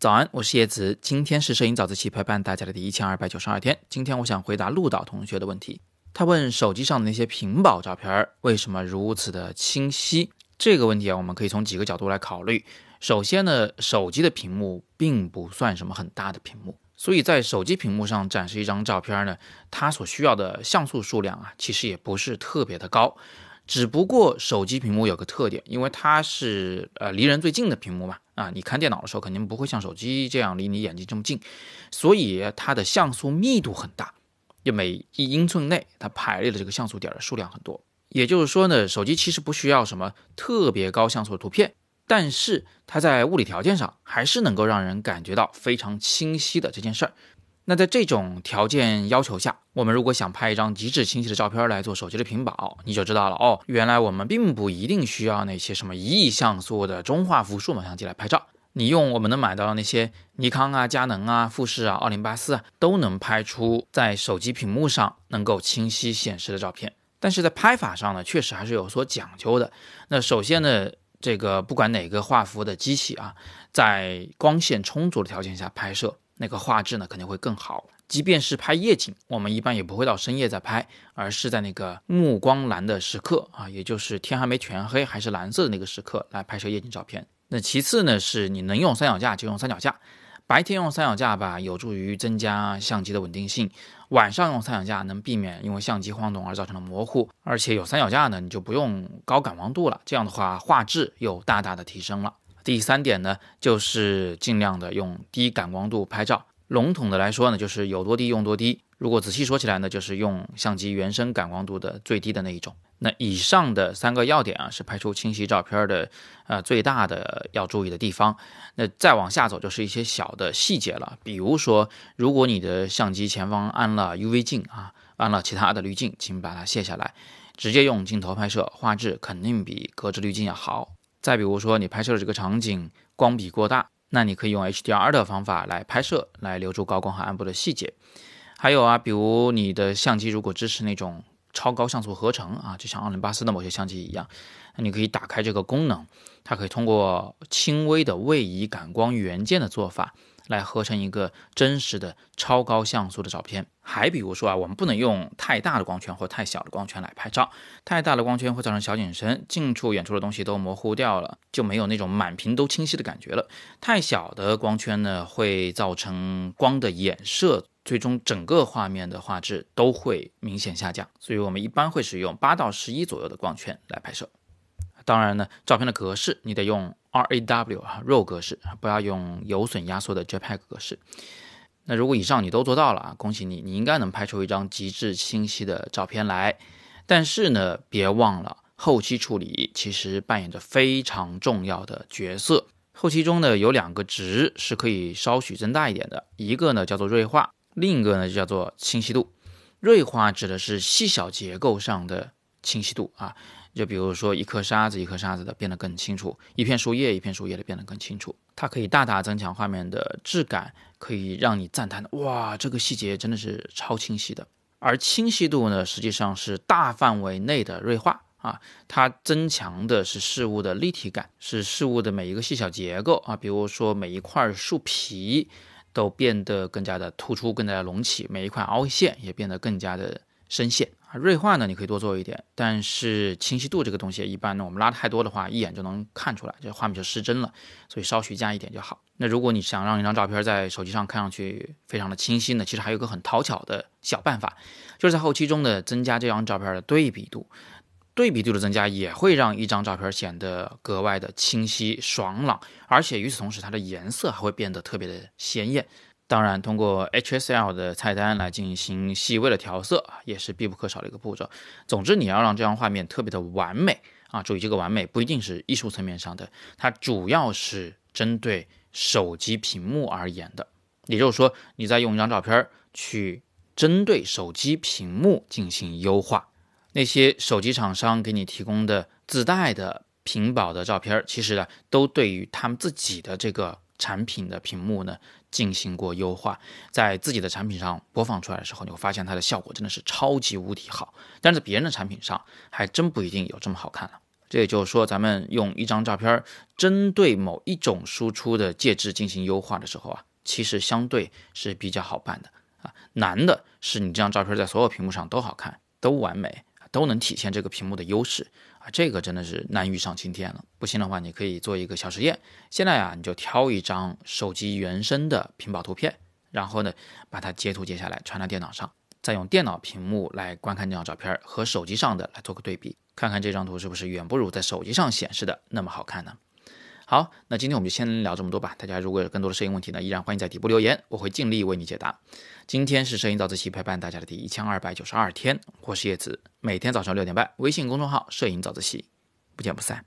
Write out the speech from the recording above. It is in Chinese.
早安，我是叶子。今天是摄影早自习陪伴大家的第一千二百九十二天。今天我想回答陆导同学的问题。他问手机上的那些屏保照片为什么如此的清晰？这个问题啊，我们可以从几个角度来考虑。首先呢，手机的屏幕并不算什么很大的屏幕，所以在手机屏幕上展示一张照片呢，它所需要的像素数量啊，其实也不是特别的高。只不过手机屏幕有个特点，因为它是呃离人最近的屏幕嘛，啊，你看电脑的时候肯定不会像手机这样离你眼睛这么近，所以它的像素密度很大，就每一英寸内它排列的这个像素点的数量很多。也就是说呢，手机其实不需要什么特别高像素的图片，但是它在物理条件上还是能够让人感觉到非常清晰的这件事儿。那在这种条件要求下，我们如果想拍一张极致清晰的照片来做手机的屏保，你就知道了哦。原来我们并不一定需要那些什么一亿像素的中画幅数码相机来拍照，你用我们能买到的那些尼康啊、佳能啊、富士啊、奥林巴斯啊，都能拍出在手机屏幕上能够清晰显示的照片。但是在拍法上呢，确实还是有所讲究的。那首先呢，这个不管哪个画幅的机器啊，在光线充足的条件下拍摄。那个画质呢肯定会更好。即便是拍夜景，我们一般也不会到深夜再拍，而是在那个目光蓝的时刻啊，也就是天还没全黑还是蓝色的那个时刻来拍摄夜景照片。那其次呢，是你能用三脚架就用三脚架。白天用三脚架吧，有助于增加相机的稳定性；晚上用三脚架能避免因为相机晃动而造成的模糊。而且有三脚架呢，你就不用高感光度了，这样的话画质又大大的提升了。第三点呢，就是尽量的用低感光度拍照。笼统的来说呢，就是有多低用多低。如果仔细说起来呢，就是用相机原生感光度的最低的那一种。那以上的三个要点啊，是拍出清晰照片的呃最大的要注意的地方。那再往下走就是一些小的细节了，比如说，如果你的相机前方安了 UV 镜啊，安了其他的滤镜，请把它卸下来，直接用镜头拍摄，画质肯定比隔着滤镜要好。再比如说，你拍摄的这个场景光比过大，那你可以用 HDR 的方法来拍摄，来留住高光和暗部的细节。还有啊，比如你的相机如果支持那种超高像素合成啊，就像奥林巴斯的某些相机一样，那你可以打开这个功能，它可以通过轻微的位移感光元件的做法。来合成一个真实的超高像素的照片。还比如说啊，我们不能用太大的光圈或太小的光圈来拍照。太大的光圈会造成小景深，近处、远处的东西都模糊掉了，就没有那种满屏都清晰的感觉了。太小的光圈呢，会造成光的衍射，最终整个画面的画质都会明显下降。所以我们一般会使用八到十一左右的光圈来拍摄。当然呢，照片的格式你得用 RAW 啊，RAW 格式，不要用有损压缩的 JPEG 格式。那如果以上你都做到了啊，恭喜你，你应该能拍出一张极致清晰的照片来。但是呢，别忘了后期处理其实扮演着非常重要的角色。后期中呢，有两个值是可以稍许增大一点的，一个呢叫做锐化，另一个呢就叫做清晰度。锐化指的是细小结构上的清晰度啊。就比如说一颗沙子一颗沙子的变得更清楚，一片树叶一片树叶的变得更清楚，它可以大大增强画面的质感，可以让你赞叹的哇，这个细节真的是超清晰的。而清晰度呢，实际上是大范围内的锐化啊，它增强的是事物的立体感，是事物的每一个细小结构啊，比如说每一块树皮都变得更加的突出，更加的隆起，每一块凹陷也变得更加的深陷。啊，锐化呢，你可以多做一点，但是清晰度这个东西，一般呢，我们拉太多的话，一眼就能看出来，这画面就失真了，所以稍许加一点就好。那如果你想让一张照片在手机上看上去非常的清晰呢，其实还有个很讨巧的小办法，就是在后期中的增加这张照片的对比度，对比度的增加也会让一张照片显得格外的清晰爽朗，而且与此同时，它的颜色还会变得特别的鲜艳。当然，通过 HSL 的菜单来进行细微的调色也是必不可少的一个步骤。总之，你要让这张画面特别的完美啊！注意，这个完美不一定是艺术层面上的，它主要是针对手机屏幕而言的。也就是说，你在用一张照片去针对手机屏幕进行优化。那些手机厂商给你提供的自带的屏保的照片，其实呢，都对于他们自己的这个。产品的屏幕呢进行过优化，在自己的产品上播放出来的时候，你会发现它的效果真的是超级无敌好。但是别人的产品上还真不一定有这么好看了。这也就是说，咱们用一张照片针对某一种输出的介质进行优化的时候啊，其实相对是比较好办的啊。难的是你这张照片在所有屏幕上都好看、都完美、都能体现这个屏幕的优势，这个真的是难于上青天了。不信的话，你可以做一个小实验。现在啊，你就挑一张手机原生的屏保图片，然后呢，把它截图截下来传到电脑上，再用电脑屏幕来观看这张照片，和手机上的来做个对比。看看这张图是不是远不如在手机上显示的那么好看呢？好，那今天我们就先聊这么多吧。大家如果有更多的摄影问题呢，依然欢迎在底部留言，我会尽力为你解答。今天是摄影早自习陪伴大家的第一千二百九十二天，我是叶子，每天早上六点半，微信公众号“摄影早自习”，不见不散。